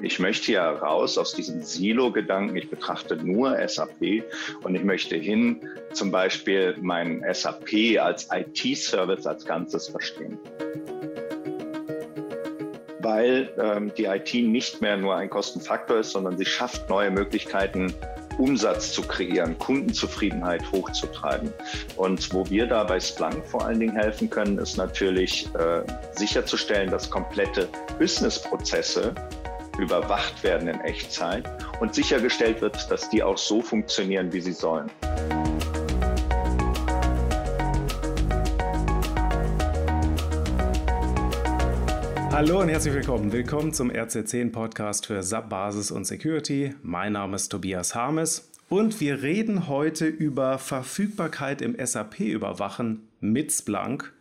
Ich möchte ja raus aus diesem Silo-Gedanken. Ich betrachte nur SAP und ich möchte hin, zum Beispiel mein SAP als IT-Service als Ganzes verstehen. Weil ähm, die IT nicht mehr nur ein Kostenfaktor ist, sondern sie schafft neue Möglichkeiten, Umsatz zu kreieren, Kundenzufriedenheit hochzutreiben. Und wo wir da bei Splunk vor allen Dingen helfen können, ist natürlich äh, sicherzustellen, dass komplette Businessprozesse überwacht werden in Echtzeit und sichergestellt wird, dass die auch so funktionieren, wie sie sollen. Hallo und herzlich willkommen. Willkommen zum RC10 Podcast für SAP Basis und Security. Mein Name ist Tobias Harmes und wir reden heute über Verfügbarkeit im SAP überwachen mit Splunk.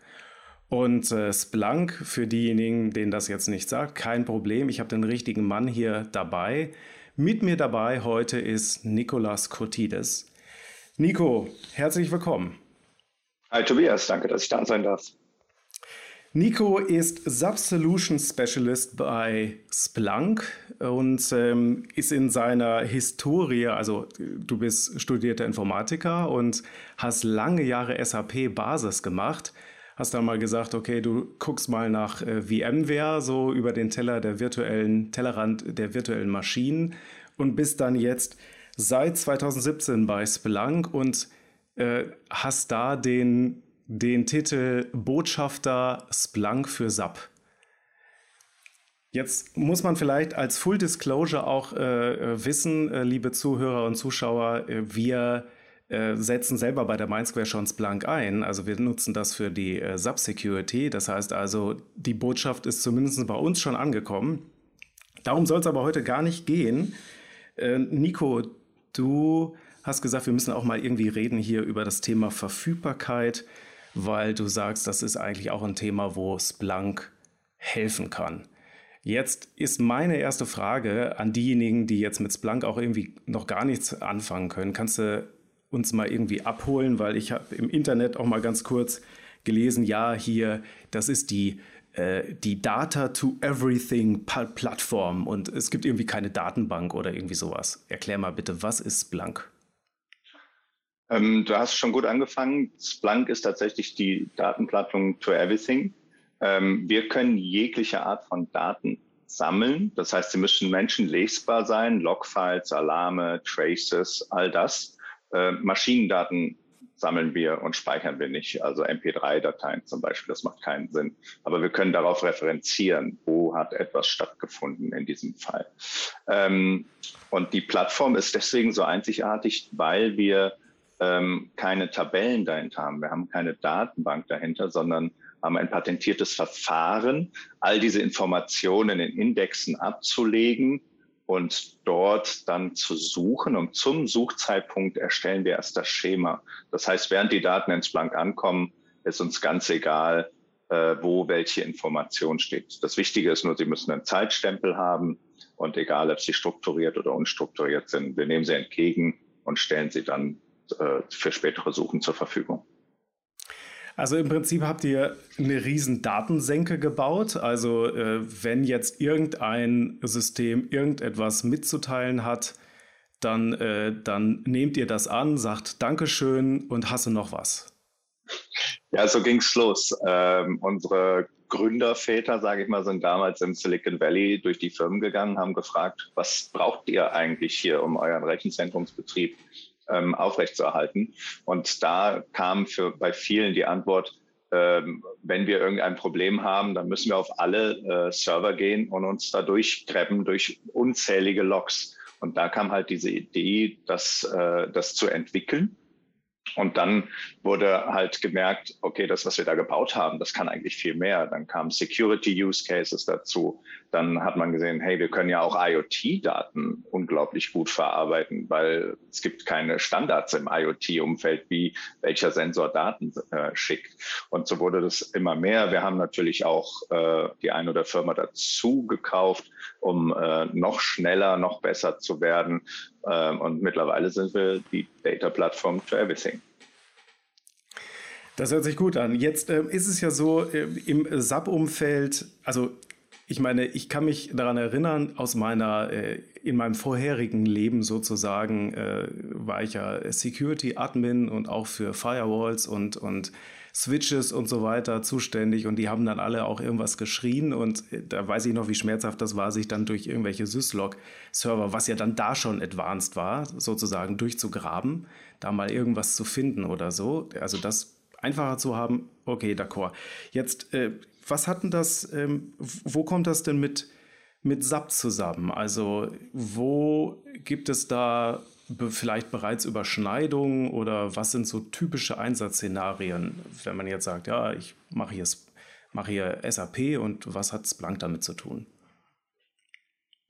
Und äh, Splunk, für diejenigen, denen das jetzt nicht sagt, kein Problem. Ich habe den richtigen Mann hier dabei. Mit mir dabei heute ist Nikolas Kurtides. Nico, herzlich willkommen. Hi Tobias, danke, dass ich da sein darf. Nico ist Sub-Solution Specialist bei Splunk und ähm, ist in seiner Historie, also du bist studierter Informatiker und hast lange Jahre SAP-Basis gemacht hast dann mal gesagt, okay, du guckst mal nach äh, VMware, so über den Teller der virtuellen, Tellerrand der virtuellen Maschinen und bist dann jetzt seit 2017 bei Splunk und äh, hast da den, den Titel Botschafter Splunk für SAP. Jetzt muss man vielleicht als Full Disclosure auch äh, äh wissen, äh, liebe Zuhörer und Zuschauer, äh, wir äh, setzen selber bei der Mindsquare schon Splunk ein. Also wir nutzen das für die äh, Sub-Security. Das heißt also, die Botschaft ist zumindest bei uns schon angekommen. Darum soll es aber heute gar nicht gehen. Äh, Nico, du hast gesagt, wir müssen auch mal irgendwie reden hier über das Thema Verfügbarkeit, weil du sagst, das ist eigentlich auch ein Thema, wo Splunk helfen kann. Jetzt ist meine erste Frage an diejenigen, die jetzt mit Splunk auch irgendwie noch gar nichts anfangen können. Kannst du uns mal irgendwie abholen, weil ich habe im Internet auch mal ganz kurz gelesen, ja, hier, das ist die, äh, die Data to Everything Plattform und es gibt irgendwie keine Datenbank oder irgendwie sowas. Erklär mal bitte, was ist Splunk? Ähm, du hast schon gut angefangen. Splunk ist tatsächlich die Datenplattform to Everything. Ähm, wir können jegliche Art von Daten sammeln. Das heißt, sie müssen menschenlesbar sein, Logfiles, Alarme, Traces, all das. Äh, Maschinendaten sammeln wir und speichern wir nicht. Also MP3-Dateien zum Beispiel, das macht keinen Sinn. Aber wir können darauf referenzieren, wo hat etwas stattgefunden in diesem Fall. Ähm, und die Plattform ist deswegen so einzigartig, weil wir ähm, keine Tabellen dahinter haben. Wir haben keine Datenbank dahinter, sondern haben ein patentiertes Verfahren, all diese Informationen in Indexen abzulegen und dort dann zu suchen. Und zum Suchzeitpunkt erstellen wir erst das Schema. Das heißt, während die Daten ins Blank ankommen, ist uns ganz egal, äh, wo welche Information steht. Das Wichtige ist nur, sie müssen einen Zeitstempel haben und egal, ob sie strukturiert oder unstrukturiert sind, wir nehmen sie entgegen und stellen sie dann äh, für spätere Suchen zur Verfügung. Also im Prinzip habt ihr eine riesen Datensenke gebaut. Also äh, wenn jetzt irgendein System irgendetwas mitzuteilen hat, dann, äh, dann nehmt ihr das an, sagt Dankeschön und hasse noch was. Ja, so ging's los. Ähm, unsere Gründerväter, sage ich mal, sind damals im Silicon Valley durch die Firmen gegangen, haben gefragt, was braucht ihr eigentlich hier, um euren Rechenzentrumsbetrieb ähm, aufrechtzuerhalten. Und da kam für bei vielen die Antwort, ähm, wenn wir irgendein Problem haben, dann müssen wir auf alle äh, Server gehen und uns da durchgräben durch unzählige Logs. Und da kam halt diese Idee, das, äh, das zu entwickeln und dann wurde halt gemerkt, okay, das, was wir da gebaut haben, das kann eigentlich viel mehr. Dann kamen Security Use Cases dazu. Dann hat man gesehen, hey, wir können ja auch IoT-Daten unglaublich gut verarbeiten, weil es gibt keine Standards im IoT-Umfeld, wie welcher Sensor Daten äh, schickt. Und so wurde das immer mehr. Wir haben natürlich auch äh, die ein oder Firma dazu gekauft, um äh, noch schneller, noch besser zu werden. Ähm, und mittlerweile sind wir die Data Platform for Everything. Das hört sich gut an. Jetzt äh, ist es ja so, äh, im SAP-Umfeld, also ich meine, ich kann mich daran erinnern, aus meiner, äh, in meinem vorherigen Leben sozusagen, äh, war ich ja Security Admin und auch für Firewalls und, und Switches und so weiter zuständig und die haben dann alle auch irgendwas geschrien und äh, da weiß ich noch, wie schmerzhaft das war, sich dann durch irgendwelche Syslog-Server, was ja dann da schon advanced war, sozusagen durchzugraben, da mal irgendwas zu finden oder so. Also das einfacher zu haben, okay, d'accord. Jetzt äh, was hat denn das, ähm, wo kommt das denn mit, mit SAP zusammen? Also wo gibt es da vielleicht bereits Überschneidungen oder was sind so typische Einsatzszenarien, wenn man jetzt sagt, ja, ich mache hier, mache hier SAP und was hat Splunk damit zu tun?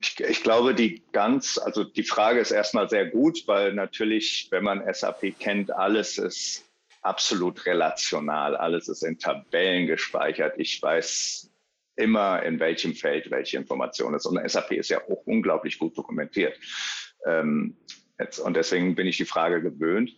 Ich, ich, glaube, die ganz, also die Frage ist erstmal sehr gut, weil natürlich, wenn man SAP kennt, alles ist absolut relational. Alles ist in Tabellen gespeichert. Ich weiß immer, in welchem Feld welche Information ist. Und SAP ist ja auch unglaublich gut dokumentiert. Ähm, jetzt, und deswegen bin ich die Frage gewöhnt.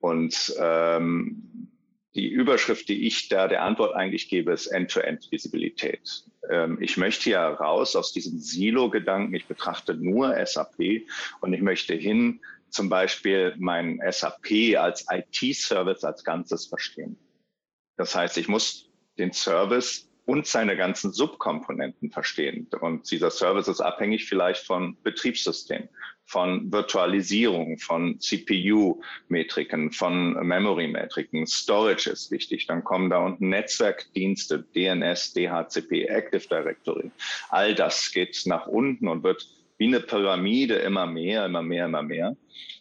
Und ähm, die Überschrift, die ich da der Antwort eigentlich gebe, ist End-to-End-Visibilität. Ähm, ich möchte ja raus aus diesem Silo-Gedanken. Ich betrachte nur SAP und ich möchte hin zum Beispiel mein SAP als IT-Service als Ganzes verstehen. Das heißt, ich muss den Service und seine ganzen Subkomponenten verstehen. Und dieser Service ist abhängig vielleicht von Betriebssystem, von Virtualisierung, von CPU-Metriken, von Memory-Metriken. Storage ist wichtig. Dann kommen da unten Netzwerkdienste, DNS, DHCP, Active Directory. All das geht nach unten und wird wie eine Pyramide immer mehr, immer mehr, immer mehr.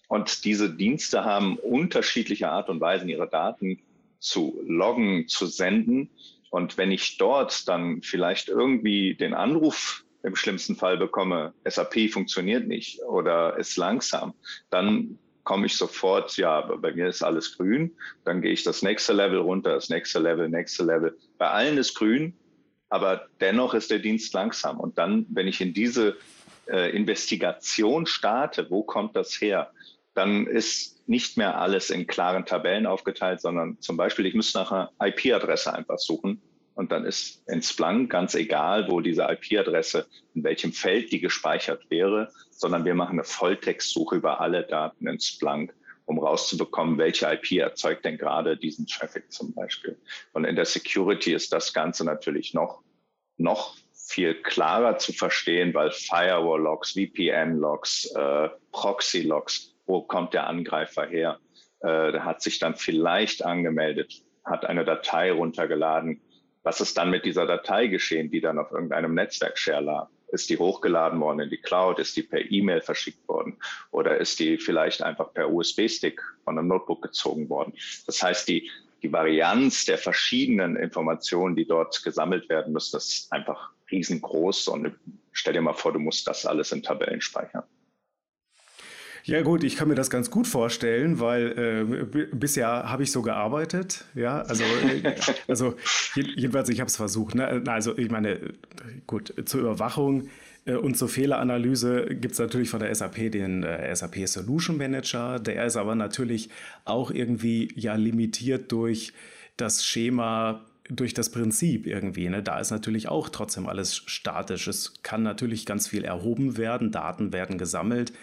Und diese Dienste haben unterschiedliche Art und Weisen, ihre Daten zu loggen, zu senden. Und wenn ich dort dann vielleicht irgendwie den Anruf im schlimmsten Fall bekomme, SAP funktioniert nicht oder ist langsam, dann komme ich sofort, ja, bei mir ist alles grün, dann gehe ich das nächste Level runter, das nächste Level, nächste Level. Bei allen ist grün, aber dennoch ist der Dienst langsam. Und dann, wenn ich in diese äh, Investigation starte, wo kommt das her, dann ist nicht mehr alles in klaren Tabellen aufgeteilt, sondern zum Beispiel, ich muss nach einer IP-Adresse einfach suchen und dann ist in Splunk ganz egal, wo diese IP-Adresse, in welchem Feld die gespeichert wäre, sondern wir machen eine Volltextsuche über alle Daten in Splunk, um rauszubekommen, welche IP erzeugt denn gerade diesen Traffic zum Beispiel. Und in der Security ist das Ganze natürlich noch, noch viel klarer zu verstehen, weil Firewall-Logs, VPN-Logs, äh, Proxy-Logs, wo kommt der Angreifer her? Äh, der hat sich dann vielleicht angemeldet, hat eine Datei runtergeladen. Was ist dann mit dieser Datei geschehen, die dann auf irgendeinem Netzwerk-Share lag? Ist die hochgeladen worden in die Cloud? Ist die per E-Mail verschickt worden? Oder ist die vielleicht einfach per USB-Stick von einem Notebook gezogen worden? Das heißt, die, die Varianz der verschiedenen Informationen, die dort gesammelt werden müssen, ist einfach riesengroß und stell dir mal vor, du musst das alles in Tabellen speichern. Ja gut, ich kann mir das ganz gut vorstellen, weil äh, bisher habe ich so gearbeitet. Ja, also, äh, also jedenfalls, ich habe es versucht. Ne? Also ich meine, gut, zur Überwachung äh, und zur Fehleranalyse gibt es natürlich von der SAP den äh, SAP Solution Manager. Der ist aber natürlich auch irgendwie ja limitiert durch das Schema durch das Prinzip irgendwie. Ne? Da ist natürlich auch trotzdem alles statisch. Es kann natürlich ganz viel erhoben werden, Daten werden gesammelt,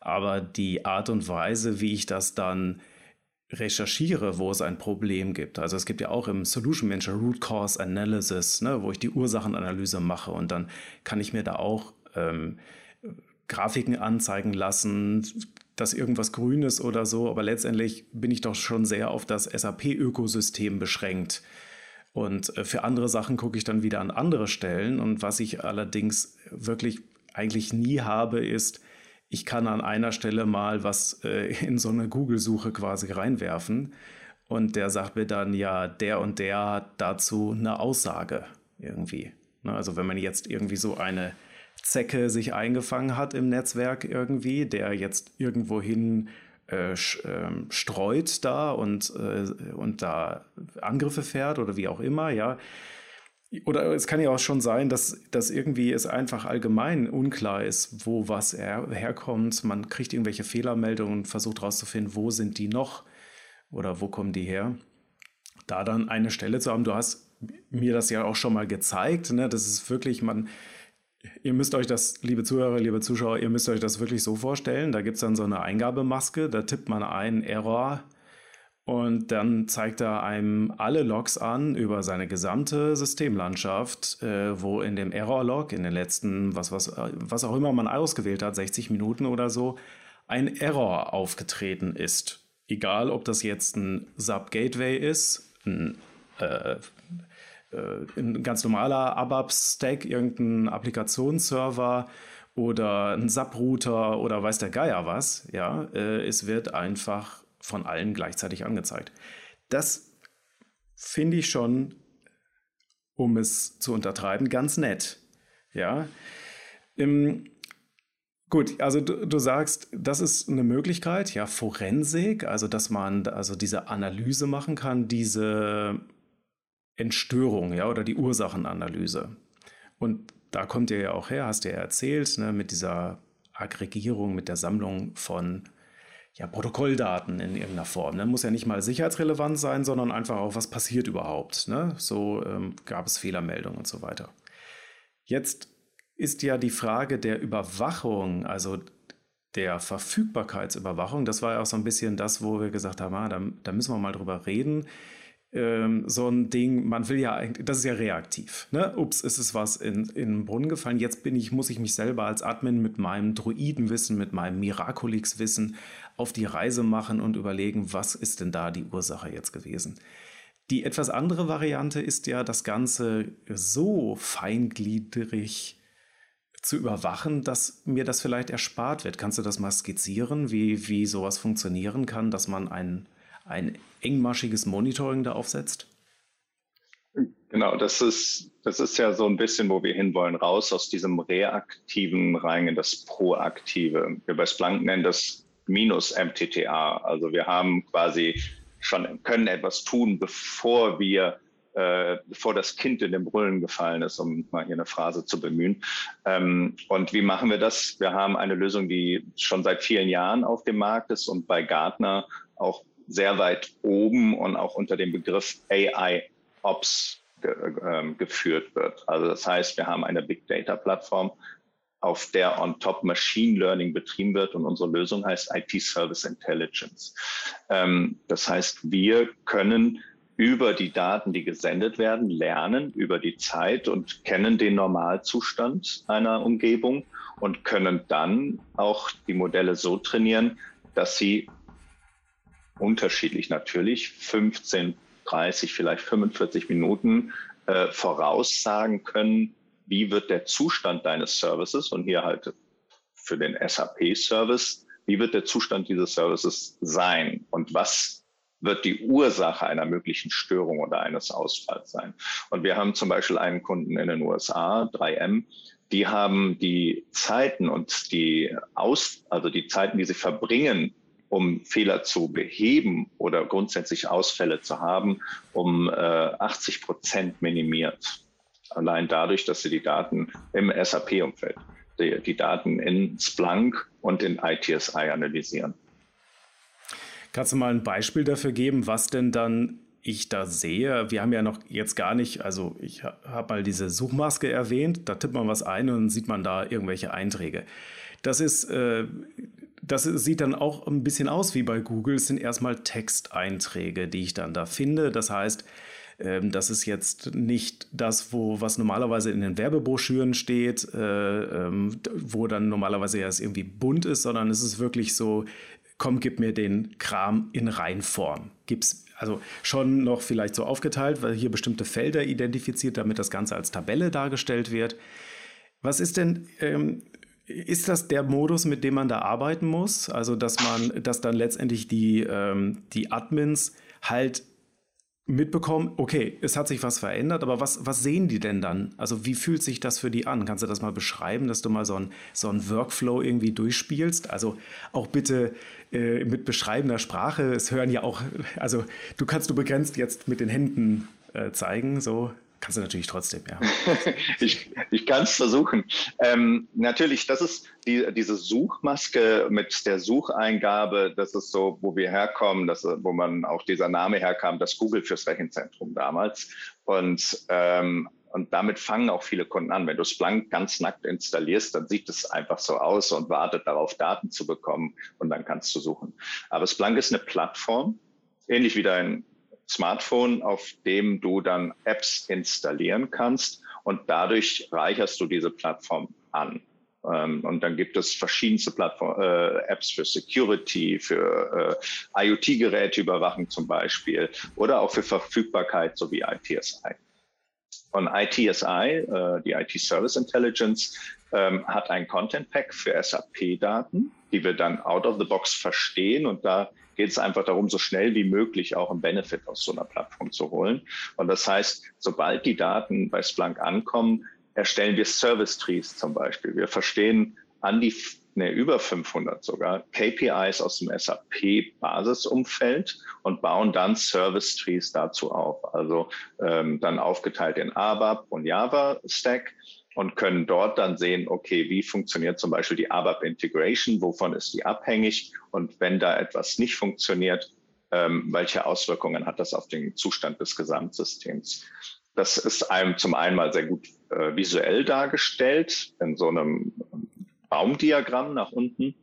aber die Art und Weise, wie ich das dann recherchiere, wo es ein Problem gibt. Also es gibt ja auch im Solution Manager Root Cause Analysis, ne, wo ich die Ursachenanalyse mache und dann kann ich mir da auch ähm, Grafiken anzeigen lassen, dass irgendwas grün ist oder so, aber letztendlich bin ich doch schon sehr auf das SAP-Ökosystem beschränkt. Und äh, für andere Sachen gucke ich dann wieder an andere Stellen. Und was ich allerdings wirklich eigentlich nie habe, ist, ich kann an einer Stelle mal was äh, in so eine Google-Suche quasi reinwerfen. Und der sagt mir dann, ja, der und der hat dazu eine Aussage irgendwie. Ne, also wenn man jetzt irgendwie so eine Zecke sich eingefangen hat im Netzwerk irgendwie, der jetzt irgendwohin äh, ähm, streut da und, äh, und da Angriffe fährt oder wie auch immer, ja. Oder es kann ja auch schon sein, dass, dass irgendwie es einfach allgemein unklar ist, wo was her herkommt. Man kriegt irgendwelche Fehlermeldungen und versucht herauszufinden, wo sind die noch oder wo kommen die her. Da dann eine Stelle zu haben, du hast mir das ja auch schon mal gezeigt, ne? das ist wirklich, man, Ihr müsst euch das, liebe Zuhörer, liebe Zuschauer, ihr müsst euch das wirklich so vorstellen. Da gibt es dann so eine Eingabemaske, da tippt man ein Error und dann zeigt er einem alle Logs an über seine gesamte Systemlandschaft, äh, wo in dem Error-Log in den letzten, was, was, was auch immer man ausgewählt hat, 60 Minuten oder so, ein Error aufgetreten ist. Egal, ob das jetzt ein Sub-Gateway ist, ein, äh, äh, ein ganz normaler ABAP-Stack, irgendein Applikationsserver oder ein Sub-Router oder weiß der Geier was. Ja, äh, es wird einfach von allen gleichzeitig angezeigt. Das finde ich schon, um es zu untertreiben, ganz nett. Ja. Ähm, gut, also du, du, sagst, das ist eine Möglichkeit, ja, Forensik, also dass man also diese Analyse machen kann, diese Entstörung, ja, oder die Ursachenanalyse. Und da kommt ihr ja auch her, hast du ja erzählt, ne, mit dieser Aggregierung, mit der Sammlung von ja, Protokolldaten in irgendeiner Form. Ne? Muss ja nicht mal sicherheitsrelevant sein, sondern einfach auch, was passiert überhaupt. Ne? So ähm, gab es Fehlermeldungen und so weiter. Jetzt ist ja die Frage der Überwachung, also der Verfügbarkeitsüberwachung, das war ja auch so ein bisschen das, wo wir gesagt haben, ah, da, da müssen wir mal drüber reden ähm, so ein Ding, man will ja eigentlich, das ist ja reaktiv. Ne? Ups, ist es was in, in den Brunnen gefallen. Jetzt bin ich, muss ich mich selber als Admin mit meinem Druidenwissen, mit meinem Miraculix-Wissen auf die Reise machen und überlegen, was ist denn da die Ursache jetzt gewesen. Die etwas andere Variante ist ja, das Ganze so feingliedrig zu überwachen, dass mir das vielleicht erspart wird. Kannst du das mal skizzieren, wie, wie sowas funktionieren kann, dass man ein, ein engmaschiges Monitoring da aufsetzt? Genau, das ist, das ist ja so ein bisschen, wo wir hinwollen, raus aus diesem Reaktiven rein in das Proaktive. Wir bei Splunk nennen das minus MTTA. Also wir haben quasi schon, können etwas tun, bevor wir äh, bevor das Kind in den Brüllen gefallen ist, um mal hier eine Phrase zu bemühen. Ähm, und wie machen wir das? Wir haben eine Lösung, die schon seit vielen Jahren auf dem Markt ist und bei Gartner auch sehr weit oben und auch unter dem Begriff AI Ops ge äh, geführt wird. Also das heißt, wir haben eine Big Data Plattform, auf der on top Machine Learning betrieben wird und unsere Lösung heißt IT Service Intelligence. Ähm, das heißt, wir können über die Daten, die gesendet werden, lernen über die Zeit und kennen den Normalzustand einer Umgebung und können dann auch die Modelle so trainieren, dass sie unterschiedlich natürlich 15, 30, vielleicht 45 Minuten äh, voraussagen können, wie wird der Zustand deines Services und hier halt für den SAP-Service, wie wird der Zustand dieses Services sein und was wird die Ursache einer möglichen Störung oder eines Ausfalls sein. Und wir haben zum Beispiel einen Kunden in den USA, 3M, die haben die Zeiten und die Aus, also die Zeiten, die sie verbringen, um Fehler zu beheben oder grundsätzlich Ausfälle zu haben, um äh, 80 Prozent minimiert. Allein dadurch, dass sie die Daten im SAP-Umfeld, die, die Daten in Splunk und in ITSI analysieren. Kannst du mal ein Beispiel dafür geben, was denn dann ich da sehe? Wir haben ja noch jetzt gar nicht, also ich habe mal diese Suchmaske erwähnt, da tippt man was ein und sieht man da irgendwelche Einträge. Das ist, äh, das sieht dann auch ein bisschen aus wie bei Google. Es sind erstmal Texteinträge, die ich dann da finde. Das heißt, ähm, das ist jetzt nicht das, wo, was normalerweise in den Werbebroschüren steht, äh, ähm, wo dann normalerweise ja es irgendwie bunt ist, sondern es ist wirklich so, komm, gib mir den Kram in Reinform. Gib's also schon noch vielleicht so aufgeteilt, weil hier bestimmte Felder identifiziert, damit das Ganze als Tabelle dargestellt wird. Was ist denn, ähm, ist das der Modus, mit dem man da arbeiten muss? Also, dass man, dass dann letztendlich die, ähm, die Admins halt mitbekommen, okay, es hat sich was verändert, aber was, was sehen die denn dann? Also wie fühlt sich das für die an? Kannst du das mal beschreiben, dass du mal so einen so Workflow irgendwie durchspielst? Also auch bitte äh, mit beschreibender Sprache. Es hören ja auch, also du kannst du begrenzt jetzt mit den Händen äh, zeigen, so Kannst du natürlich trotzdem, ja. ich ich kann es versuchen. Ähm, natürlich, das ist die, diese Suchmaske mit der Sucheingabe, das ist so, wo wir herkommen, das, wo man auch dieser Name herkam, das Google fürs Rechenzentrum damals. Und ähm, Und damit fangen auch viele Kunden an. Wenn du Splunk ganz nackt installierst, dann sieht es einfach so aus und wartet darauf, Daten zu bekommen und dann kannst du suchen. Aber Splunk ist eine Plattform, ähnlich wie dein Smartphone, auf dem du dann Apps installieren kannst und dadurch reicherst du diese Plattform an. Ähm, und dann gibt es verschiedenste Plattform, äh, Apps für Security, für äh, IoT-Geräteüberwachung zum Beispiel oder auch für Verfügbarkeit sowie ITSI. Und ITSI, äh, die IT Service Intelligence, ähm, hat ein Content Pack für SAP-Daten, die wir dann out of the box verstehen. Und da geht es einfach darum, so schnell wie möglich auch einen Benefit aus so einer Plattform zu holen. Und das heißt, sobald die Daten bei Splunk ankommen, erstellen wir Service Trees zum Beispiel. Wir verstehen an die, ne, über 500 sogar KPIs aus dem SAP-Basisumfeld und bauen dann Service Trees dazu auf. Also ähm, dann aufgeteilt in ABAP und Java Stack und können dort dann sehen, okay, wie funktioniert zum Beispiel die ABAP Integration, wovon ist die abhängig und wenn da etwas nicht funktioniert, ähm, welche Auswirkungen hat das auf den Zustand des Gesamtsystems? Das ist einem zum einen mal sehr gut äh, visuell dargestellt in so einem Baumdiagramm nach unten.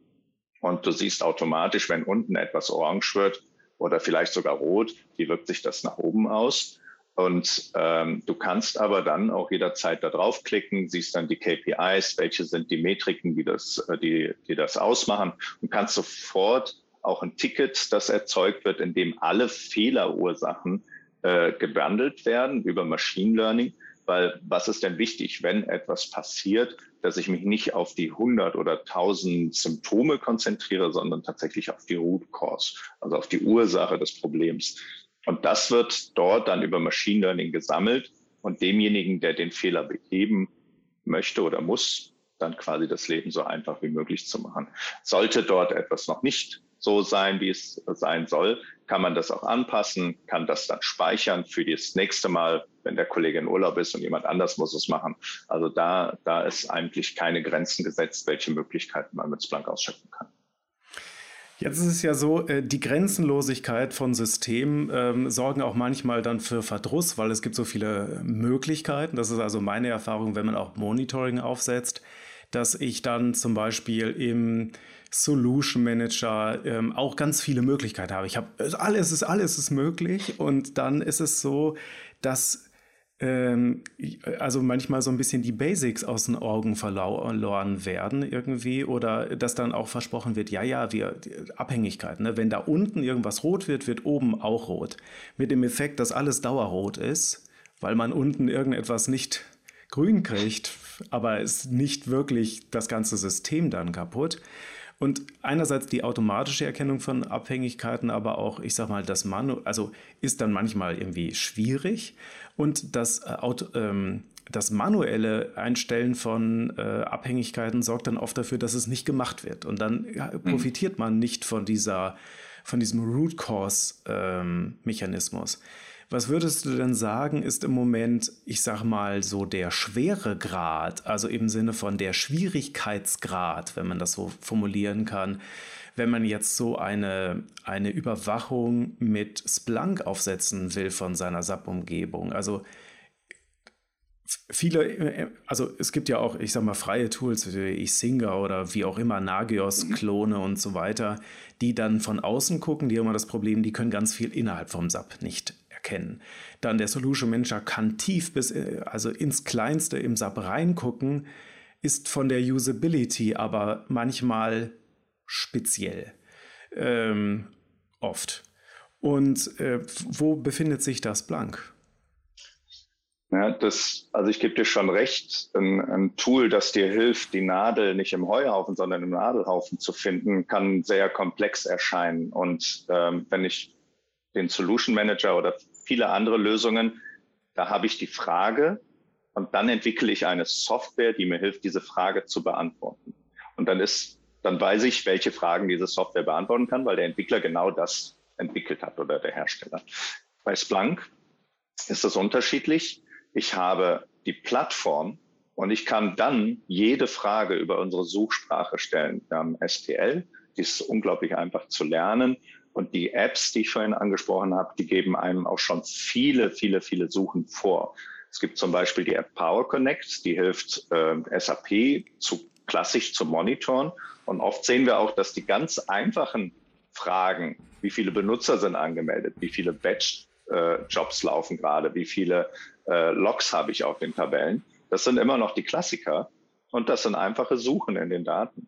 Und du siehst automatisch, wenn unten etwas orange wird oder vielleicht sogar rot, wie wirkt sich das nach oben aus. Und ähm, du kannst aber dann auch jederzeit da draufklicken, siehst dann die KPIs, welche sind die Metriken, die das, äh, die, die das ausmachen und kannst sofort auch ein Ticket, das erzeugt wird, in dem alle Fehlerursachen äh, gebundelt werden über Machine Learning. Weil was ist denn wichtig, wenn etwas passiert, dass ich mich nicht auf die 100 oder 1000 Symptome konzentriere, sondern tatsächlich auf die Root Cause, also auf die Ursache des Problems. Und das wird dort dann über Machine Learning gesammelt und demjenigen, der den Fehler beheben möchte oder muss, dann quasi das Leben so einfach wie möglich zu machen. Sollte dort etwas noch nicht so sein, wie es sein soll, kann man das auch anpassen, kann das dann speichern für das nächste Mal, wenn der Kollege in Urlaub ist und jemand anders muss es machen. Also da, da ist eigentlich keine Grenzen gesetzt, welche Möglichkeiten man mit Splunk ausschöpfen kann. Jetzt ist es ja so, äh, die Grenzenlosigkeit von Systemen ähm, sorgen auch manchmal dann für Verdruss, weil es gibt so viele Möglichkeiten. Das ist also meine Erfahrung, wenn man auch Monitoring aufsetzt, dass ich dann zum Beispiel im Solution Manager ähm, auch ganz viele Möglichkeiten habe. Ich habe alles ist alles ist möglich und dann ist es so, dass also manchmal so ein bisschen die Basics aus den Augen verloren werden irgendwie oder dass dann auch versprochen wird, ja, ja, wir Abhängigkeit, ne? wenn da unten irgendwas rot wird, wird oben auch rot. Mit dem Effekt, dass alles dauerrot ist, weil man unten irgendetwas nicht grün kriegt, aber ist nicht wirklich das ganze System dann kaputt. Und einerseits die automatische Erkennung von Abhängigkeiten, aber auch, ich sag mal, das Manu, also ist dann manchmal irgendwie schwierig. Und das, äh, Auto, ähm, das manuelle Einstellen von äh, Abhängigkeiten sorgt dann oft dafür, dass es nicht gemacht wird. Und dann ja, mhm. profitiert man nicht von dieser, von diesem Root Cause ähm, Mechanismus. Was würdest du denn sagen, ist im Moment, ich sag mal, so der Schweregrad, also im Sinne von der Schwierigkeitsgrad, wenn man das so formulieren kann, wenn man jetzt so eine, eine Überwachung mit Splunk aufsetzen will von seiner SAP-Umgebung? Also viele, also es gibt ja auch, ich sag mal, freie Tools wie Isinga oder wie auch immer, Nagios-Klone und so weiter, die dann von außen gucken, die haben immer das Problem, die können ganz viel innerhalb vom SAP nicht erkennen. Dann der Solution Manager kann tief bis, äh, also ins Kleinste im SAP reingucken, ist von der Usability aber manchmal speziell. Ähm, oft. Und äh, wo befindet sich das Blank? Ja, das, also ich gebe dir schon recht, ein, ein, Tool, das dir hilft, die Nadel nicht im Heuhaufen, sondern im Nadelhaufen zu finden, kann sehr komplex erscheinen. Und ähm, wenn ich den Solution Manager oder viele andere Lösungen. Da habe ich die Frage und dann entwickle ich eine Software, die mir hilft, diese Frage zu beantworten. Und dann ist, dann weiß ich, welche Fragen diese Software beantworten kann, weil der Entwickler genau das entwickelt hat oder der Hersteller. Bei Splunk ist das unterschiedlich. Ich habe die Plattform und ich kann dann jede Frage über unsere Suchsprache stellen. Wir haben STL, die ist unglaublich einfach zu lernen und die Apps, die ich vorhin angesprochen habe, die geben einem auch schon viele, viele, viele Suchen vor. Es gibt zum Beispiel die App Power Connect, die hilft äh, SAP zu klassisch zu monitoren. Und oft sehen wir auch, dass die ganz einfachen Fragen, wie viele Benutzer sind angemeldet, wie viele Batch-Jobs äh, laufen gerade, wie viele äh, Logs habe ich auf den Tabellen, das sind immer noch die Klassiker und das sind einfache Suchen in den Daten.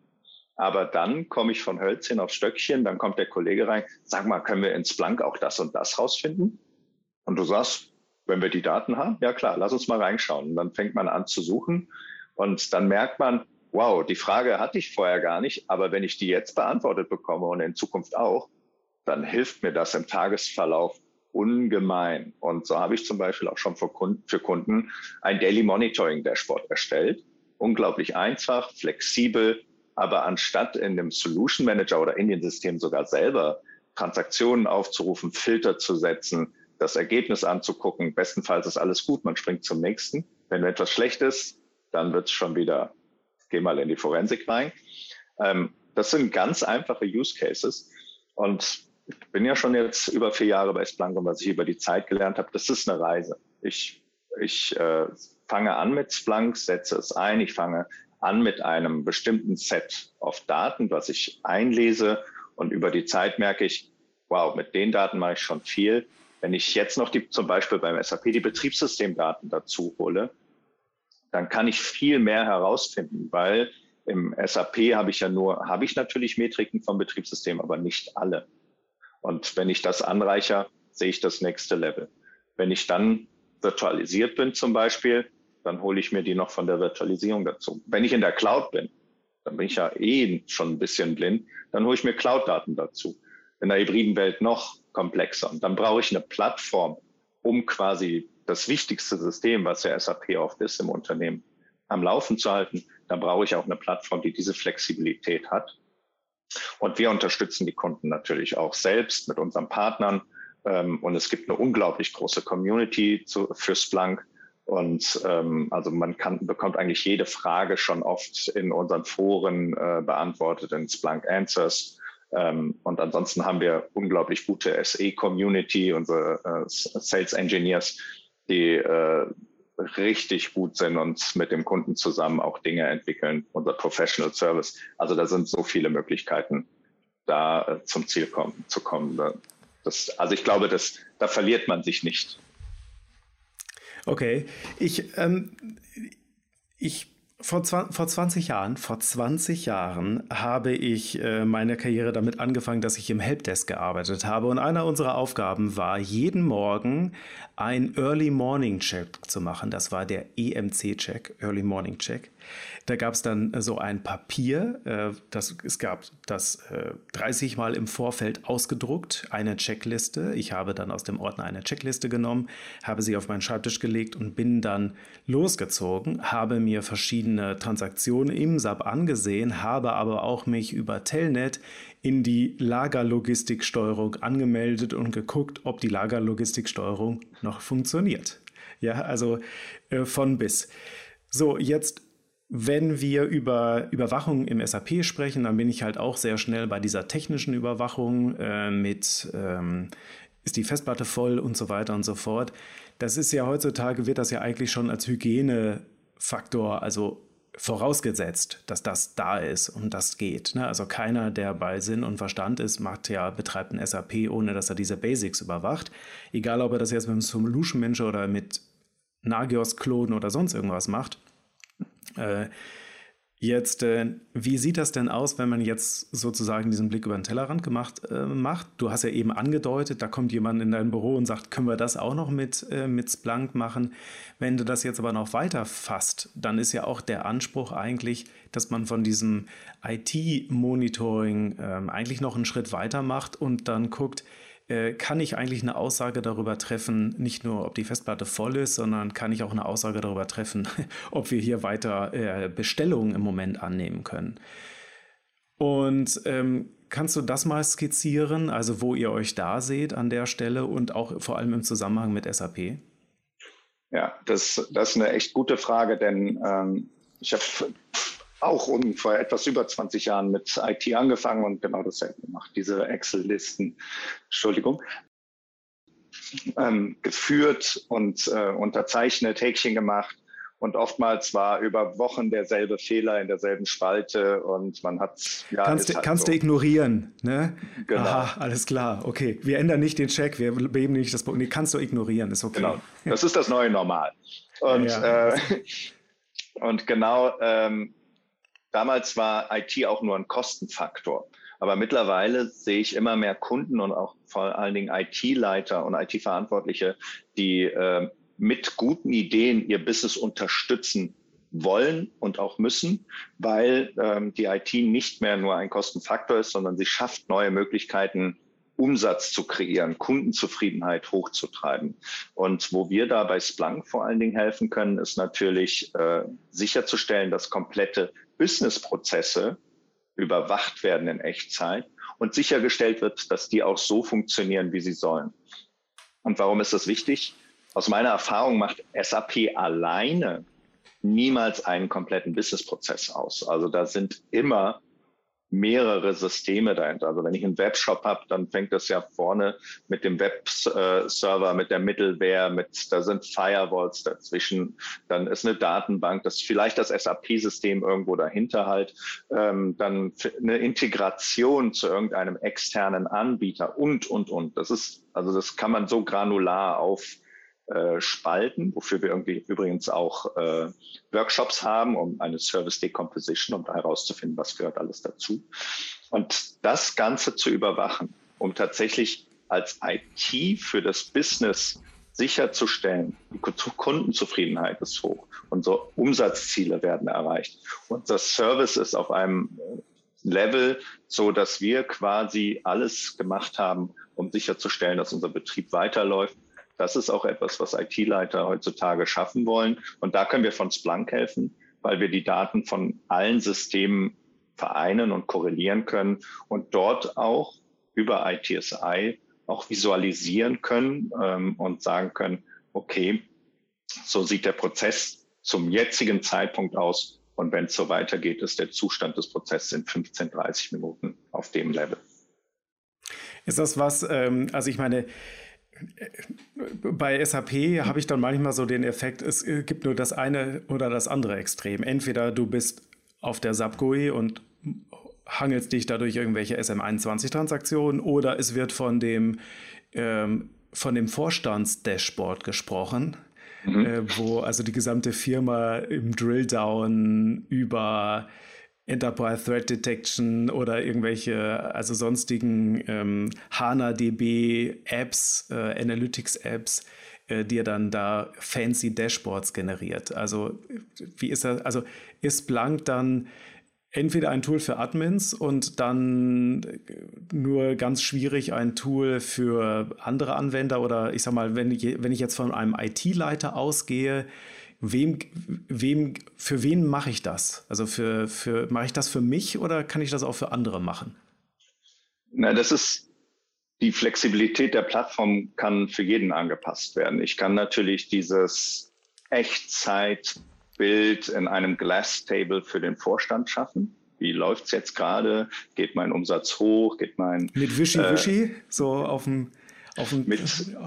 Aber dann komme ich von Hölzchen auf Stöckchen, dann kommt der Kollege rein, sag mal, können wir in Splunk auch das und das rausfinden? Und du sagst, wenn wir die Daten haben, ja klar, lass uns mal reinschauen. Und dann fängt man an zu suchen und dann merkt man, wow, die Frage hatte ich vorher gar nicht, aber wenn ich die jetzt beantwortet bekomme und in Zukunft auch, dann hilft mir das im Tagesverlauf ungemein. Und so habe ich zum Beispiel auch schon für Kunden, für Kunden ein Daily Monitoring Dashboard erstellt. Unglaublich einfach, flexibel, aber anstatt in dem Solution Manager oder in den Systemen sogar selber Transaktionen aufzurufen, Filter zu setzen, das Ergebnis anzugucken, bestenfalls ist alles gut, man springt zum nächsten. Wenn etwas schlecht ist, dann wird es schon wieder geh mal in die Forensik rein. Ähm, das sind ganz einfache Use Cases. Und ich bin ja schon jetzt über vier Jahre bei Splunk und was ich über die Zeit gelernt habe, das ist eine Reise. Ich, ich äh, fange an mit Splunk, setze es ein, ich fange an mit einem bestimmten Set of Daten, was ich einlese und über die Zeit merke ich, wow, mit den Daten mache ich schon viel. Wenn ich jetzt noch die, zum Beispiel beim SAP die Betriebssystemdaten dazu hole, dann kann ich viel mehr herausfinden, weil im SAP habe ich ja nur, habe ich natürlich Metriken vom Betriebssystem, aber nicht alle. Und wenn ich das anreicher, sehe ich das nächste Level. Wenn ich dann virtualisiert bin zum Beispiel, dann hole ich mir die noch von der Virtualisierung dazu. Wenn ich in der Cloud bin, dann bin ich ja eh schon ein bisschen blind, dann hole ich mir Cloud-Daten dazu. In der hybriden Welt noch komplexer. Und dann brauche ich eine Plattform, um quasi das wichtigste System, was ja SAP oft ist im Unternehmen, am Laufen zu halten, dann brauche ich auch eine Plattform, die diese Flexibilität hat. Und wir unterstützen die Kunden natürlich auch selbst mit unseren Partnern. Ähm, und es gibt eine unglaublich große Community zu, für Splunk. Und ähm, also man kann, bekommt eigentlich jede Frage schon oft in unseren Foren äh, beantwortet, in Splunk Answers. Ähm, und ansonsten haben wir unglaublich gute SE-Community, unsere äh, Sales Engineers, die äh, richtig gut sind und mit dem Kunden zusammen auch Dinge entwickeln, unser Professional Service. Also da sind so viele Möglichkeiten, da äh, zum Ziel kommen, zu kommen. Das, also ich glaube, das, da verliert man sich nicht. Okay, ich, ähm, ich vor, vor 20 Jahren, vor 20 Jahren habe ich äh, meine Karriere damit angefangen, dass ich im Helpdesk gearbeitet habe. Und einer unserer Aufgaben war, jeden Morgen ein Early Morning Check zu machen. Das war der EMC-Check, Early Morning Check. Da gab es dann so ein Papier, äh, das, es gab das äh, 30 Mal im Vorfeld ausgedruckt, eine Checkliste. Ich habe dann aus dem Ordner eine Checkliste genommen, habe sie auf meinen Schreibtisch gelegt und bin dann losgezogen, habe mir verschiedene Transaktionen im SAP angesehen, habe aber auch mich über Telnet in die Lagerlogistiksteuerung angemeldet und geguckt, ob die Lagerlogistiksteuerung noch funktioniert. Ja, also äh, von bis. So, jetzt wenn wir über Überwachung im SAP sprechen, dann bin ich halt auch sehr schnell bei dieser technischen Überwachung äh, mit, ähm, ist die Festplatte voll und so weiter und so fort. Das ist ja heutzutage, wird das ja eigentlich schon als Hygienefaktor, also vorausgesetzt, dass das da ist und das geht. Ne? Also keiner, der bei Sinn und Verstand ist, macht ja, betreibt ein SAP, ohne dass er diese Basics überwacht. Egal, ob er das jetzt mit einem Solution Manager oder mit Nagios-Klonen oder sonst irgendwas macht. Äh, jetzt, äh, wie sieht das denn aus, wenn man jetzt sozusagen diesen Blick über den Tellerrand gemacht äh, macht? Du hast ja eben angedeutet, da kommt jemand in dein Büro und sagt, können wir das auch noch mit, äh, mit Splunk machen? Wenn du das jetzt aber noch weiter fasst, dann ist ja auch der Anspruch eigentlich, dass man von diesem IT-Monitoring ähm, eigentlich noch einen Schritt weiter macht und dann guckt, äh, kann ich eigentlich eine Aussage darüber treffen, nicht nur, ob die Festplatte voll ist, sondern kann ich auch eine Aussage darüber treffen, ob wir hier weiter äh, Bestellungen im Moment annehmen können. Und ähm, kannst du das mal skizzieren, also wo ihr euch da seht an der Stelle und auch vor allem im Zusammenhang mit SAP? Ja, das, das ist eine echt gute Frage, denn ähm, ich habe auch vor etwas über 20 Jahren mit IT angefangen und genau dasselbe gemacht, diese Excel-Listen. Entschuldigung. ähm, geführt und äh, unterzeichnet, Häkchen gemacht. Und oftmals war über Wochen derselbe Fehler in derselben Spalte und man hat ja. Kannst, halt kannst so. du ignorieren, ne? Genau. Aha, alles klar. Okay. Wir ändern nicht den Check, wir beheben nicht das Problem. Nee, kannst du ignorieren, ist okay. Genau. Das ist das neue Normal. Und, ja, ja. Äh, und genau ähm, damals war IT auch nur ein Kostenfaktor. Aber mittlerweile sehe ich immer mehr Kunden und auch vor allen Dingen IT-Leiter und IT-Verantwortliche, die äh, mit guten Ideen ihr Business unterstützen wollen und auch müssen, weil ähm, die IT nicht mehr nur ein Kostenfaktor ist, sondern sie schafft neue Möglichkeiten, Umsatz zu kreieren, Kundenzufriedenheit hochzutreiben. Und wo wir da bei Splunk vor allen Dingen helfen können, ist natürlich äh, sicherzustellen, dass komplette Businessprozesse überwacht werden in Echtzeit und sichergestellt wird, dass die auch so funktionieren, wie sie sollen. Und warum ist das wichtig? Aus meiner Erfahrung macht SAP alleine niemals einen kompletten Businessprozess aus. Also da sind immer mehrere Systeme dahinter. Also wenn ich einen Webshop habe, dann fängt das ja vorne mit dem Webserver, mit der Middleware, mit da sind Firewalls dazwischen, dann ist eine Datenbank, das vielleicht das SAP-System irgendwo dahinter halt, ähm, dann eine Integration zu irgendeinem externen Anbieter und und und. Das ist also das kann man so granular auf äh, spalten, wofür wir irgendwie übrigens auch äh, Workshops haben, um eine Service Decomposition, um herauszufinden, was gehört alles dazu. Und das Ganze zu überwachen, um tatsächlich als IT für das Business sicherzustellen, die Kundenzufriedenheit ist hoch, unsere Umsatzziele werden erreicht, unser Service ist auf einem Level, so dass wir quasi alles gemacht haben, um sicherzustellen, dass unser Betrieb weiterläuft das ist auch etwas, was IT-Leiter heutzutage schaffen wollen. Und da können wir von Splunk helfen, weil wir die Daten von allen Systemen vereinen und korrelieren können und dort auch über ITSI auch visualisieren können ähm, und sagen können, okay, so sieht der Prozess zum jetzigen Zeitpunkt aus. Und wenn es so weitergeht, ist der Zustand des Prozesses in 15, 30 Minuten auf dem Level. Ist das was, ähm, also ich meine, bei SAP habe ich dann manchmal so den Effekt, es gibt nur das eine oder das andere Extrem. Entweder du bist auf der SAP GUI und hangelst dich dadurch irgendwelche SM21-Transaktionen oder es wird von dem, ähm, von dem Vorstandsdashboard gesprochen, mhm. äh, wo also die gesamte Firma im Drilldown über Enterprise Threat Detection oder irgendwelche, also sonstigen ähm, HANA-DB Apps, äh, Analytics Apps, äh, dir dann da fancy Dashboards generiert. Also wie ist das, also ist Blank dann entweder ein Tool für Admins und dann nur ganz schwierig ein Tool für andere Anwender oder ich sag mal, wenn ich, wenn ich jetzt von einem IT-Leiter ausgehe, wem, wem, für wen mache ich das? Also für, für, mache ich das für mich oder kann ich das auch für andere machen? Na, das ist die Flexibilität der Plattform kann für jeden angepasst werden. Ich kann natürlich dieses Echtzeitbild in einem Glass-Table für den Vorstand schaffen. Wie läuft es jetzt gerade? Geht mein Umsatz hoch? Geht mein mit Wischi Wischi äh, so auf dem mit,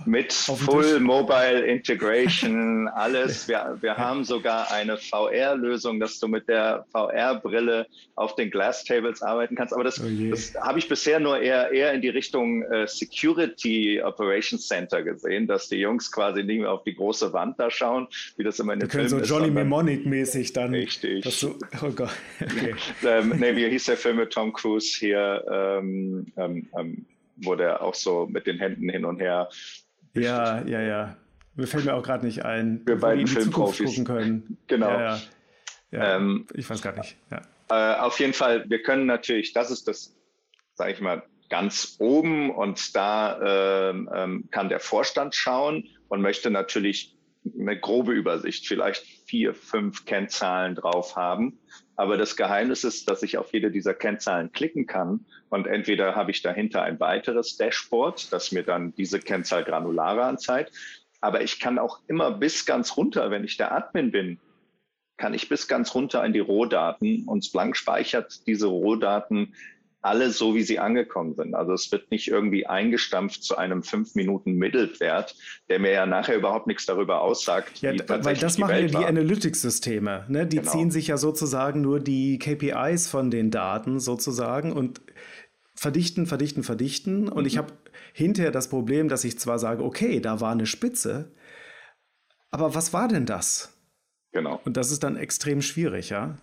mit Full Tisch. Mobile Integration, alles. Wir, wir haben sogar eine VR-Lösung, dass du mit der VR-Brille auf den Glass Tables arbeiten kannst. Aber das, oh das habe ich bisher nur eher, eher in die Richtung äh, Security Operations Center gesehen, dass die Jungs quasi nicht mehr auf die große Wand da schauen, wie das immer in den Filmen so ist. Johnny Mnemonic-mäßig dann. Richtig. Du, oh Gott. Okay. ähm, nee, wie hieß der Film mit Tom Cruise hier? Ähm, ähm, wo der auch so mit den Händen hin und her. Ja, ja, ja. Mir fällt mir auch gerade nicht ein, wir beiden Filmprofis gucken können. Genau. Ja, ja. ja ähm, ich weiß gar nicht. Äh, auf jeden Fall, wir können natürlich, das ist das, sage ich mal, ganz oben und da ähm, ähm, kann der Vorstand schauen und möchte natürlich eine grobe Übersicht, vielleicht vier, fünf Kennzahlen drauf haben. Aber das Geheimnis ist, dass ich auf jede dieser Kennzahlen klicken kann und entweder habe ich dahinter ein weiteres Dashboard, das mir dann diese Kennzahl granularer anzeigt. Aber ich kann auch immer bis ganz runter, wenn ich der Admin bin, kann ich bis ganz runter in die Rohdaten und Splunk speichert diese Rohdaten alle so, wie sie angekommen sind. Also es wird nicht irgendwie eingestampft zu einem fünf Minuten Mittelwert, der mir ja nachher überhaupt nichts darüber aussagt. Ja, weil das machen ja die Analytics-Systeme. Ne? Die genau. ziehen sich ja sozusagen nur die KPIs von den Daten sozusagen und verdichten, verdichten, verdichten. Und mhm. ich habe hinterher das Problem, dass ich zwar sage, okay, da war eine Spitze, aber was war denn das? Genau. Und das ist dann extrem schwierig, ja?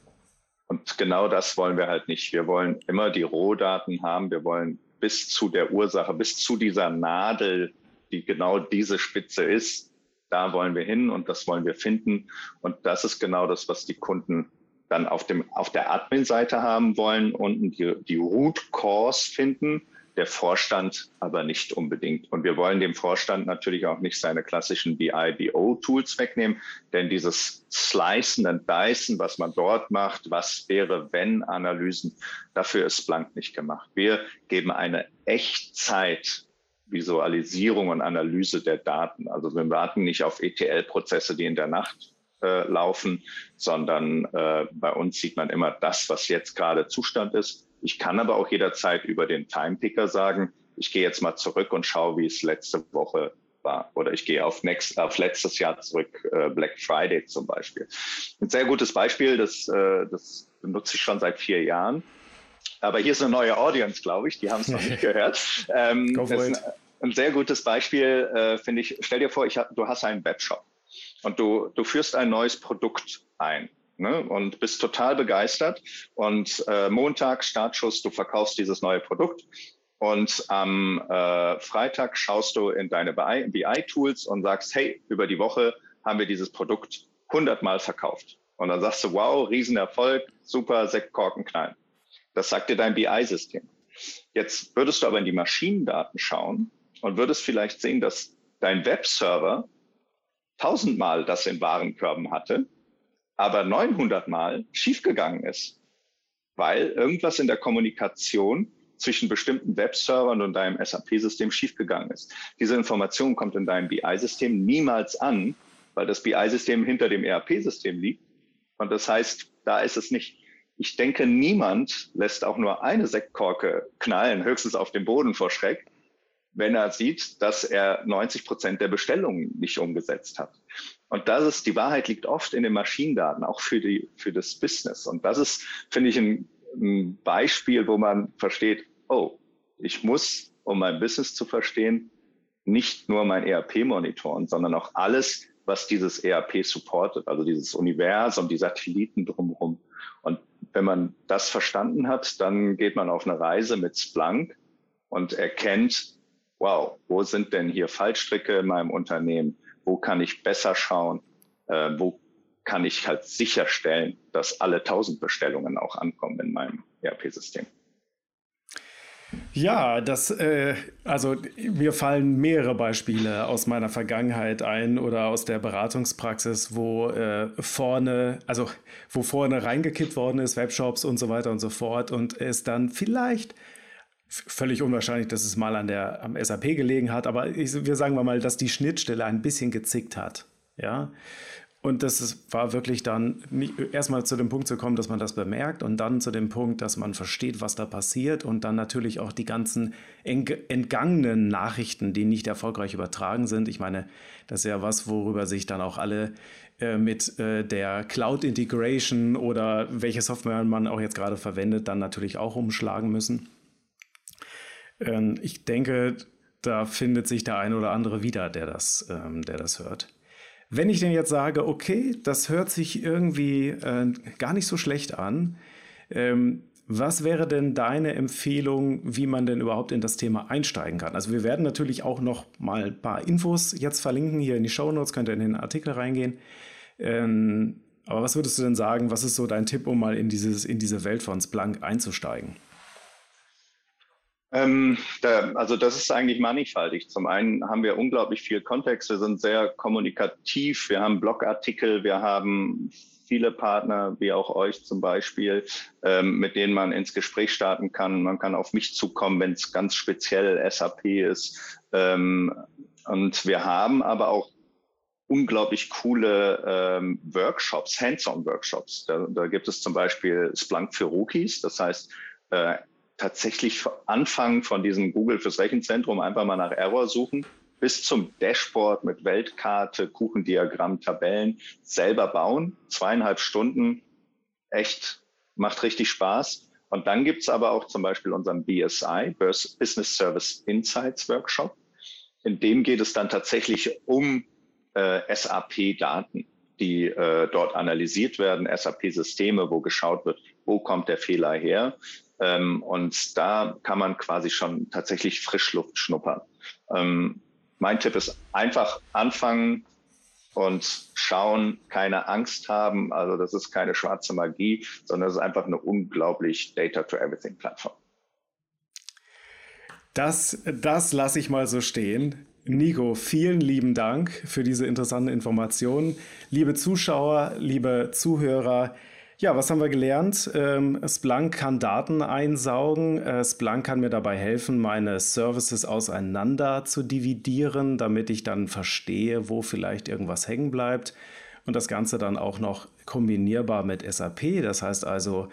Und genau das wollen wir halt nicht. Wir wollen immer die Rohdaten haben. Wir wollen bis zu der Ursache, bis zu dieser Nadel, die genau diese Spitze ist, da wollen wir hin und das wollen wir finden. Und das ist genau das, was die Kunden dann auf, dem, auf der Admin-Seite haben wollen, unten die, die Root Cause finden der Vorstand aber nicht unbedingt. Und wir wollen dem Vorstand natürlich auch nicht seine klassischen BI-BO-Tools wegnehmen, denn dieses Slicen und Dicen, was man dort macht, was wäre, wenn Analysen, dafür ist Blank nicht gemacht. Wir geben eine Echtzeit Visualisierung und Analyse der Daten. Also wir warten nicht auf ETL-Prozesse, die in der Nacht äh, laufen, sondern äh, bei uns sieht man immer das, was jetzt gerade Zustand ist ich kann aber auch jederzeit über den Timepicker sagen, ich gehe jetzt mal zurück und schaue, wie es letzte Woche war. Oder ich gehe auf, next, auf letztes Jahr zurück, äh, Black Friday zum Beispiel. Ein sehr gutes Beispiel, das, äh, das benutze ich schon seit vier Jahren. Aber hier ist eine neue Audience, glaube ich, die haben es noch nicht gehört. Ähm. Ein, ein sehr gutes Beispiel, äh, finde ich. Stell dir vor, ich du hast einen Webshop und du, du führst ein neues Produkt ein ne, und bist total begeistert. Und äh, Montag, Startschuss, du verkaufst dieses neue Produkt. Und am äh, Freitag schaust du in deine BI-Tools und sagst, hey, über die Woche haben wir dieses Produkt hundertmal verkauft. Und dann sagst du, wow, Riesenerfolg, super, Sektkorken knallen. Das sagt dir dein BI-System. Jetzt würdest du aber in die Maschinendaten schauen und würdest vielleicht sehen, dass dein Webserver tausendmal das in Warenkörben hatte aber 900 Mal schiefgegangen ist, weil irgendwas in der Kommunikation zwischen bestimmten Webservern und deinem SAP-System schiefgegangen ist. Diese Information kommt in deinem BI-System niemals an, weil das BI-System hinter dem ERP-System liegt. Und das heißt, da ist es nicht. Ich denke, niemand lässt auch nur eine Sektkorke knallen, höchstens auf dem Boden vor Schreck, wenn er sieht, dass er 90 Prozent der Bestellungen nicht umgesetzt hat. Und das ist, die Wahrheit liegt oft in den Maschinendaten, auch für die, für das Business. Und das ist, finde ich, ein, ein Beispiel, wo man versteht, oh, ich muss, um mein Business zu verstehen, nicht nur mein ERP monitoren, sondern auch alles, was dieses ERP supportet, also dieses Universum, die Satelliten drumherum. Und wenn man das verstanden hat, dann geht man auf eine Reise mit Splunk und erkennt, wow, wo sind denn hier Fallstricke in meinem Unternehmen? wo kann ich besser schauen, äh, wo kann ich halt sicherstellen, dass alle 1000 Bestellungen auch ankommen in meinem ERP-System. Ja, das, äh, also mir fallen mehrere Beispiele aus meiner Vergangenheit ein oder aus der Beratungspraxis, wo äh, vorne, also wo vorne reingekippt worden ist, Webshops und so weiter und so fort und es dann vielleicht völlig unwahrscheinlich, dass es mal an der, am SAP gelegen hat, aber ich, wir sagen mal, dass die Schnittstelle ein bisschen gezickt hat. Ja. Und das war wirklich dann erstmal zu dem Punkt zu kommen, dass man das bemerkt und dann zu dem Punkt, dass man versteht, was da passiert und dann natürlich auch die ganzen entgangenen Nachrichten, die nicht erfolgreich übertragen sind. Ich meine, das ist ja was, worüber sich dann auch alle äh, mit äh, der Cloud Integration oder welche Software man auch jetzt gerade verwendet, dann natürlich auch umschlagen müssen. Ähm, ich denke, da findet sich der eine oder andere wieder, der das, ähm, der das hört. Wenn ich denn jetzt sage, okay, das hört sich irgendwie äh, gar nicht so schlecht an, ähm, was wäre denn deine Empfehlung, wie man denn überhaupt in das Thema einsteigen kann? Also wir werden natürlich auch noch mal ein paar Infos jetzt verlinken hier in die Show Notes, könnt ihr in den Artikel reingehen. Ähm, aber was würdest du denn sagen, was ist so dein Tipp, um mal in, dieses, in diese Welt von Splunk einzusteigen? Ähm, da, also das ist eigentlich mannigfaltig. Zum einen haben wir unglaublich viel Kontext, wir sind sehr kommunikativ, wir haben Blogartikel, wir haben viele Partner, wie auch euch zum Beispiel, ähm, mit denen man ins Gespräch starten kann. Man kann auf mich zukommen, wenn es ganz speziell SAP ist. Ähm, und wir haben aber auch unglaublich coole ähm, Workshops, Hands-on-Workshops. Da, da gibt es zum Beispiel Splunk für Rookies. Das heißt, äh, tatsächlich anfangen von diesem Google fürs Rechenzentrum einfach mal nach Error suchen bis zum Dashboard mit Weltkarte, Kuchendiagramm, Tabellen selber bauen. Zweieinhalb Stunden, echt, macht richtig Spaß. Und dann gibt's aber auch zum Beispiel unseren BSI, Business Service Insights Workshop. In dem geht es dann tatsächlich um äh, SAP-Daten, die äh, dort analysiert werden, SAP-Systeme, wo geschaut wird, wo kommt der Fehler her. Ähm, und da kann man quasi schon tatsächlich Frischluft schnuppern. Ähm, mein Tipp ist einfach anfangen und schauen, keine Angst haben. Also das ist keine schwarze Magie, sondern es ist einfach eine unglaublich Data-to-Everything-Plattform. Das, das lasse ich mal so stehen. Nico, vielen lieben Dank für diese interessanten Informationen. Liebe Zuschauer, liebe Zuhörer, ja, was haben wir gelernt? Ähm, Splunk kann Daten einsaugen. Äh, Splunk kann mir dabei helfen, meine Services auseinander zu dividieren, damit ich dann verstehe, wo vielleicht irgendwas hängen bleibt. Und das Ganze dann auch noch kombinierbar mit SAP. Das heißt also,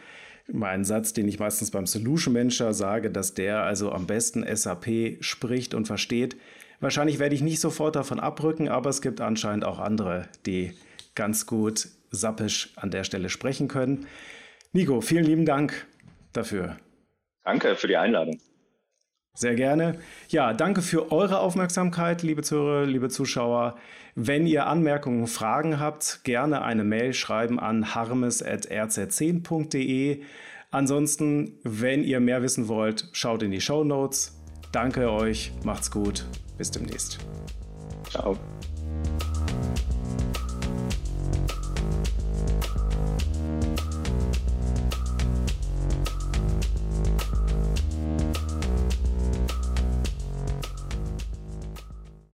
mein Satz, den ich meistens beim Solution Manager sage, dass der also am besten SAP spricht und versteht. Wahrscheinlich werde ich nicht sofort davon abrücken, aber es gibt anscheinend auch andere, die ganz gut sappisch an der Stelle sprechen können. Nico, vielen lieben Dank dafür. Danke für die Einladung. Sehr gerne. Ja, danke für eure Aufmerksamkeit, liebe Zuhörer, liebe Zuschauer. Wenn ihr Anmerkungen, Fragen habt, gerne eine Mail schreiben an harmes.rz10.de. Ansonsten, wenn ihr mehr wissen wollt, schaut in die Show Notes. Danke euch, macht's gut, bis demnächst. Ciao.